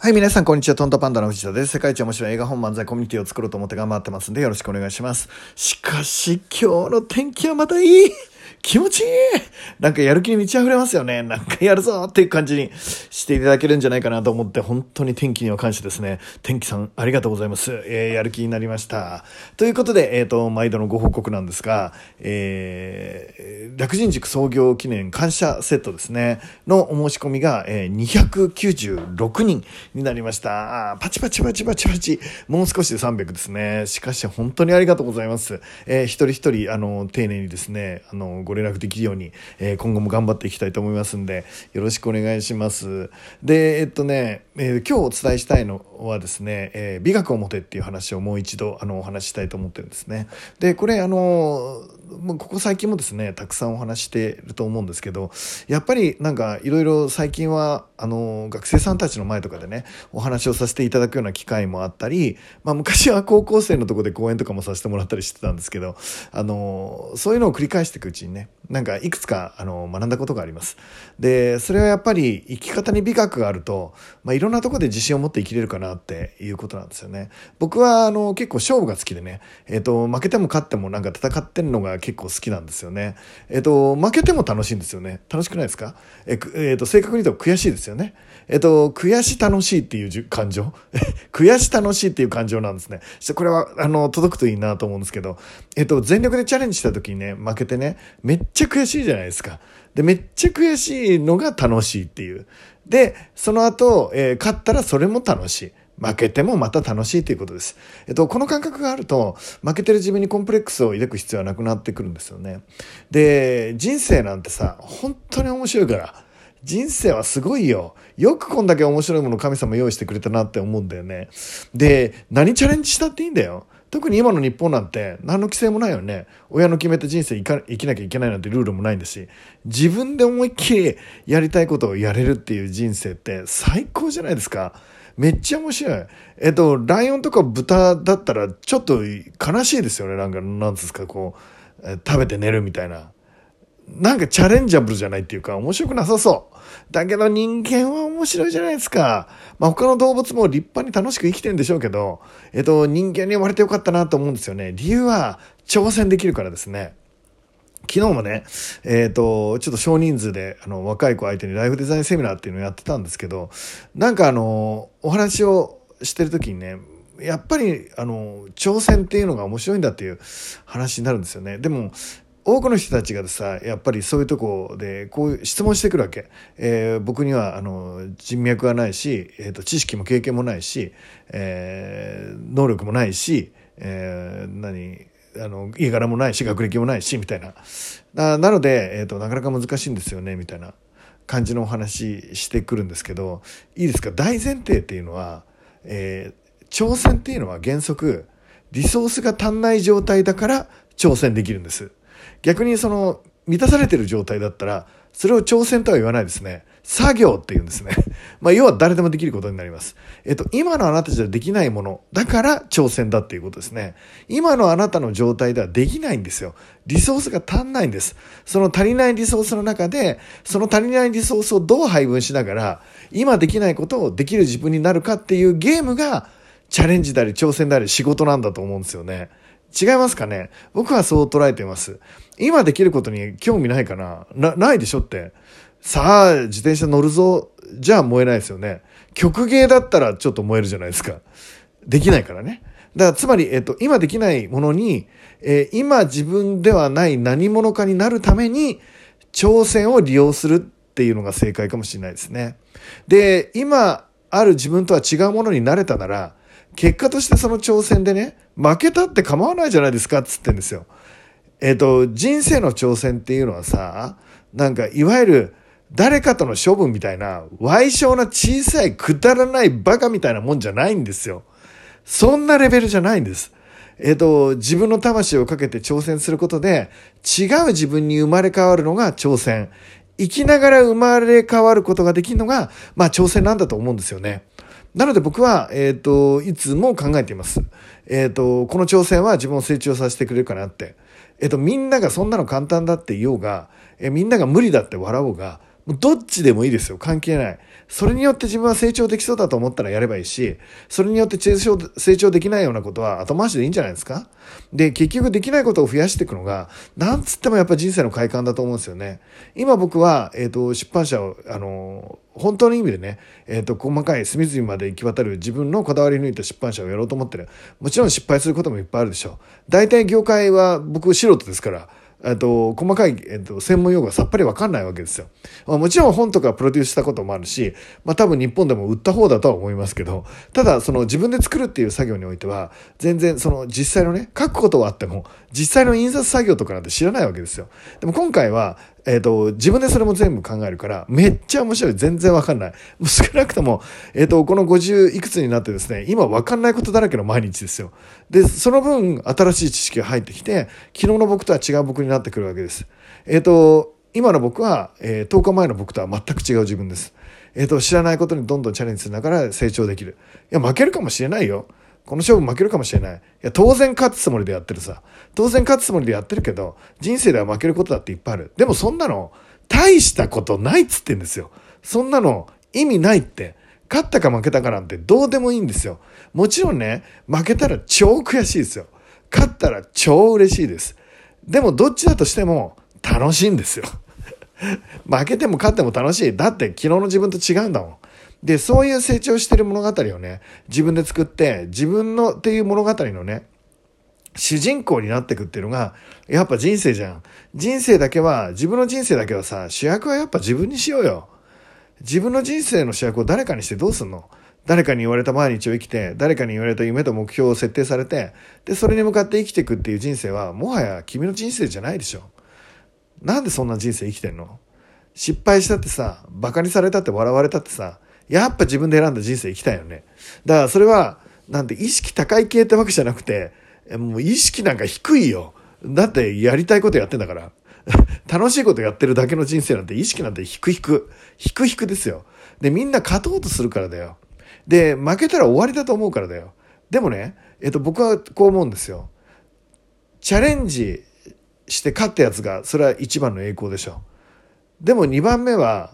はい、皆さん、こんにちは。トントパンダの藤田です。世界一面白い映画本漫才コミュニティを作ろうと思って頑張ってますんで、よろしくお願いします。しかし、今日の天気はまたいい気持ちいいなんかやる気に満ち溢れますよね。なんかやるぞっていう感じにしていただけるんじゃないかなと思って、本当に天気には感謝ですね。天気さん、ありがとうございます。えー、やる気になりました。ということで、えっ、ー、と、毎度のご報告なんですが、えー、楽人塾創業記念感謝セットですね、のお申し込みが、えー、296人になりました。パチパチパチパチパチ。もう少しで300ですね。しかし、本当にありがとうございます。えー、一人一人、あの、丁寧にですね、あの、ご連絡できるように、えー、今後も頑張っていきたいと思いますんで、よろしくお願いします。で、えっとね、えー、今日お伝えしたいのはですね、えー、美学を持てっていう話をもう一度、あの、お話ししたいと思ってるんですね。で、これ、あの、まあここ最近もですね、たくさんお話してると思うんですけど、やっぱりなんかいろいろ最近は、あの、学生さんたちの前とかでね、お話をさせていただくような機会もあったり、まあ昔は高校生のとこで講演とかもさせてもらったりしてたんですけど、あの、そういうのを繰り返していくうちにね、なんかいくつかあの学んだことがあります。で、それはやっぱり生き方に美学があると、まあ、いろんなとこで自信を持って生きれるかなっていうことなんですよね。僕はあの結構勝負が好きでね、えっ、ー、と、負けても勝ってもなんか戦ってるのが結構好きなんですよね。えっ、と、負けても楽しいんですよね。楽しくないですか？えっ、ー、と、正確に言うと悔しいですよね。えっ、と、悔し楽しいっていう感情？悔し楽しいっていう感情なんですね。これは、あの、届くといいなと思うんですけど、えっ、と、全力でチャレンジした時にね、負けてね、めっちゃ悔しいじゃないですか。で、めっちゃ悔しいのが楽しいっていう。で、その後、えー、勝ったらそれも楽しい。負けてもまた楽しいということです。えっと、この感覚があると、負けてる自分にコンプレックスを抱く必要はなくなってくるんですよね。で、人生なんてさ、本当に面白いから、人生はすごいよ。よくこんだけ面白いもの神様用意してくれたなって思うんだよね。で、何チャレンジしたっていいんだよ。特に今の日本なんて何の規制もないよね。親の決めた人生生きなきゃいけないなんてルールもないんだし、自分で思いっきりやりたいことをやれるっていう人生って最高じゃないですか。めっちゃ面白い。えっと、ライオンとか豚だったらちょっと悲しいですよね。なんか、なんですか、こう、え食べて寝るみたいな。なんかチャレンジャブルじゃないっていうか面白くなさそう。だけど人間は面白いじゃないですか。まあ他の動物も立派に楽しく生きてるんでしょうけど、えっと人間に生まれてよかったなと思うんですよね。理由は挑戦できるからですね。昨日もね、えっ、ー、と、ちょっと少人数で、あの、若い子相手にライフデザインセミナーっていうのをやってたんですけど、なんかあの、お話をしてる時にね、やっぱり、あの、挑戦っていうのが面白いんだっていう話になるんですよね。でも、多くの人たちがさ、やっぱりそういうとこで、こういう質問してくるわけ。えー、僕には、あの、人脈がないし、えっ、ー、と、知識も経験もないし、えー、能力もないし、えー、何、あの、家柄もないし、学歴もないし、みたいな。ななので、えっ、と、なかなか難しいんですよね、みたいな感じのお話してくるんですけど、いいですか？大前提っていうのは、え挑戦っていうのは原則、リソースが足んない状態だから挑戦できるんです。逆にその満たされてる状態だったら、それを挑戦とは言わないですね。作業って言うんですね。まあ、要は誰でもできることになります。えっと、今のあなたじゃできないもの、だから挑戦だっていうことですね。今のあなたの状態ではできないんですよ。リソースが足んないんです。その足りないリソースの中で、その足りないリソースをどう配分しながら、今できないことをできる自分になるかっていうゲームが、チャレンジであり挑戦であり仕事なんだと思うんですよね。違いますかね？僕はそう捉えています。今できることに興味ないかな？な、ないでしょって。さあ、自転車乗るぞ。じゃあ燃えないですよね。曲芸だったらちょっと燃えるじゃないですか。できないからね。だからつまり、えっと、今できないものに、えー、今自分ではない何者かになるために挑戦を利用するっていうのが正解かもしれないですね。で、今ある自分とは違うものになれたなら、結果としてその挑戦でね、負けたって構わないじゃないですかっつってんですよ。えっ、と、人生の挑戦っていうのはさ、なんかいわゆる誰かとの処分みたいな、歪小な小さいくだらないバカみたいなもんじゃないんですよ。そんなレベルじゃないんです。えっ、と、自分の魂をかけて挑戦することで、違う自分に生まれ変わるのが挑戦。生きながら生まれ変わることができるのが、まあ挑戦なんだと思うんですよね。なので僕は、えっ、ー、と、いつも考えています。えっ、ー、と、この挑戦は自分を成長させてくれるかなって。えっ、と、みんながそんなの簡単だって言おうが、えみんなが無理だって笑おうが、どっちでもいいですよ。関係ない。それによって自分は成長できそうだと思ったらやればいいし、それによって成長できないようなことは後回しでいいんじゃないですか？で、結局できないことを増やしていくのが、なんつってもやっぱ人生の快感だと思うんですよね。今僕は、えっ、ー、と、出版社を、あの、本当の意味でね、えっ、ー、と、細かい隅々まで行き渡る自分のこだわり抜いた出版社をやろうと思ってる。もちろん失敗することもいっぱいあるでしょう。大体業界は僕素人ですから、えっと、細かい、えっと、専門用語がさっぱりわかんないわけですよ。まあ、もちろん本とかプロデュースしたこともあるし、まあ多分日本でも売った方だとは思いますけど、ただその自分で作るっていう作業においては、全然その実際のね、書くことはあっても、実際の印刷作業とかなんて知らないわけですよ。でも今回は、えっ、と、自分でそれも全部考えるから、めっちゃ面白い。全然わかんない。もう少なくとも、えっ、ー、と、この50いくつになってですね、今わかんないことだらけの毎日ですよ。で、その分、新しい知識が入ってきて、昨日の僕とは違う僕にになってくるわけです。えっ、ー、と、今の僕は、えー、10日前の僕とは全く違う自分です。えっ、と、知らないことにどんどんチャレンジしながら成長できる。いや、負けるかもしれないよ。この勝負負けるかもしれない。いや、当然勝つつもりでやってるさ。当然勝つつもりでやってるけど、人生では負けることだっていっぱいある。でもそんなの、大したことないっつってんですよ。そんなの、意味ないって。勝ったか負けたかなんてどうでもいいんですよ。もちろんね、負けたら超悔しいですよ。勝ったら超嬉しいです。でもどっちだとしても楽しいんですよ。負けても勝っても楽しい。だって昨日の自分と違うんだもん。で、そういう成長してる物語をね、自分で作って、自分のっていう物語のね、主人公になってくっていうのが、やっぱ人生じゃん。人生だけは、自分の人生だけはさ、主役はやっぱ自分にしようよ。自分の人生の主役を誰かにしてどうすんの？誰かに言われた毎日を生きて、誰かに言われた夢と目標を設定されて、で、それに向かって生きていくっていう人生は、もはや君の人生じゃないでしょ。なんでそんな人生生きてんの？失敗したってさ、馬鹿にされたって笑われたってさ、やっぱ自分で選んだ人生生きたいよね。だからそれは、なんて意識高い系ってわけじゃなくて、もう意識なんか低いよ。だってやりたいことやってんだから。楽しいことやってるだけの人生なんて意識なんて低く、低くですよ。で、みんな勝とうとするからだよ。で、負けたら終わりだと思うからだよ。でもね、えっと、僕はこう思うんですよ。チャレンジして勝ったやつが、それは一番の栄光でしょ。でも二番目は、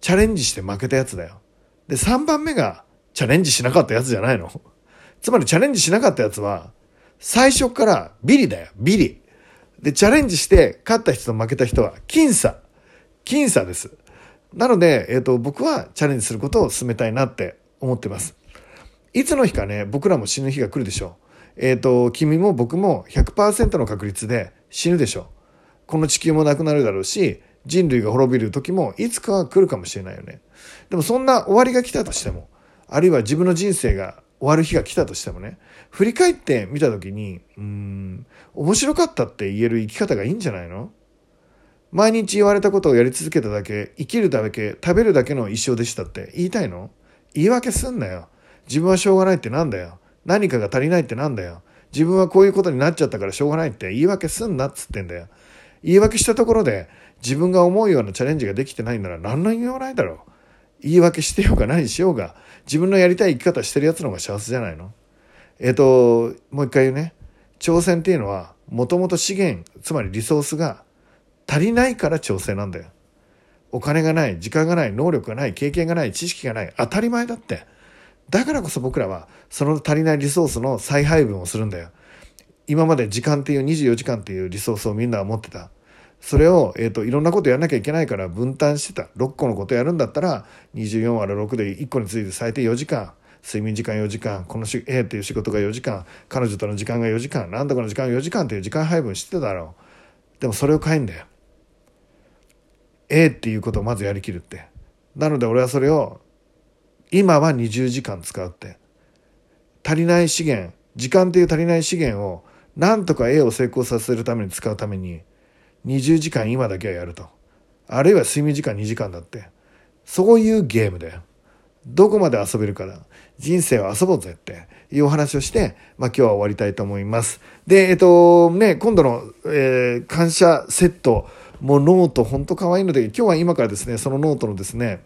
チャレンジして負けたやつだよ。で、3番目がチャレンジしなかったやつじゃないの。つまりチャレンジしなかったやつは、最初からビリだよ、ビリ。で、チャレンジして勝った人と負けた人は僅差。僅差です。なので、えっ、ー、と、僕はチャレンジすることを進めたいなって思ってます。いつの日かね、僕らも死ぬ日が来るでしょう。えっ、ー、と、君も僕も100%の確率で死ぬでしょう。この地球もなくなるだろうし、人類が滅びる時もいつかは来るかもしれないよね。でもそんな終わりが来たとしても、あるいは自分の人生が終わる日が来たとしてもね、振り返ってみた時に、うん、面白かったって言える生き方がいいんじゃないの？毎日言われたことをやり続けただけ、生きるだけ、食べるだけの一生でしたって言いたいの？言い訳すんなよ。自分はしょうがないってなんだよ。何かが足りないってなんだよ。自分はこういうことになっちゃったからしょうがないって言い訳すんなっつってんだよ。言い訳したところで自分が思うようなチャレンジができてないなら何の意味もないだろう。言い訳してようが何しようが、自分のやりたい生き方してるやつの方が幸せじゃないのえっ、ー、と、もう一回言うね。挑戦っていうのは、もともと資源、つまりリソースが足りないから挑戦なんだよ。お金がない、時間がない、能力がない、経験がない、知識がない、当たり前だって。だからこそ僕らは、その足りないリソースの再配分をするんだよ。今まで時間っていう24時間っていうリソースをみんなは持ってた。それを、えっ、ー、と、いろんなことやらなきゃいけないから分担してた。6個のことやるんだったら、24割る6で1個について最低4時間。睡眠時間4時間、この A っていう仕事が4時間、彼女との時間が4時間、なんとかの時間が4時間っていう時間配分してただろう。でもそれを変えんだよ。A っていうことをまずやりきるって。なので俺はそれを、今は20時間使うって。足りない資源、時間っていう足りない資源を、なんとか A を成功させるために使うために、20時間今だけはやると。あるいは睡眠時間2時間だって。そういうゲームだよ。どこまで遊べるかだ。人生を遊ぼうぜっていうお話をして、まあ今日は終わりたいと思います。で、えっと、ね、今度の、えー、感謝セット、もうノートほんと可愛いので、今日は今からですね、そのノートのですね、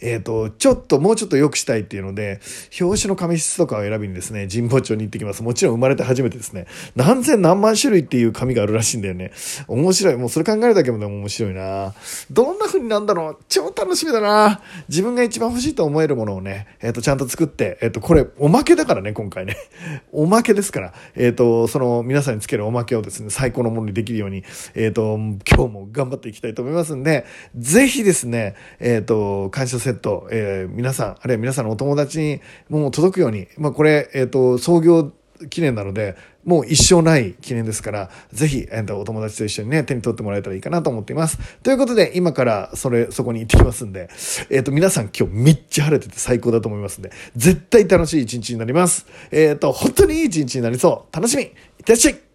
えっ、と、ちょっと、もうちょっと良くしたいっていうので、表紙の紙質とかを選びにですね、神保町に行ってきます。もちろん生まれて初めてですね、何千何万種類っていう紙があるらしいんだよね。面白い。もうそれ考えるだけでも面白いなどんな風になんだろう超楽しみだな自分が一番欲しいと思えるものをね、えっ、と、ちゃんと作って、えっ、と、これ、おまけだからね、今回ね。おまけですから、えっ、と、その、皆さんにつけるおまけをですね、最高のものにできるように、えっ、と、今日も頑張っていきたいと思いますんで、ぜひですね、えっ、と、感謝セット、えー、皆さん、あるいは皆さんのお友達にもう届くように、まあ、これ、えっ、ー、と、創業記念なので、もう一生ない記念ですから、ぜひ、えー、とお友達と一緒にね、手に取ってもらえたらいいかなと思っています。ということで、今からそれ、そこに行ってきますんで、えっ、と、皆さん今日めっちゃ晴れてて最高だと思いますんで、絶対楽しい一日になります。えっ、ー、と、本当にいい一日になりそう。楽しみいってらっしゃい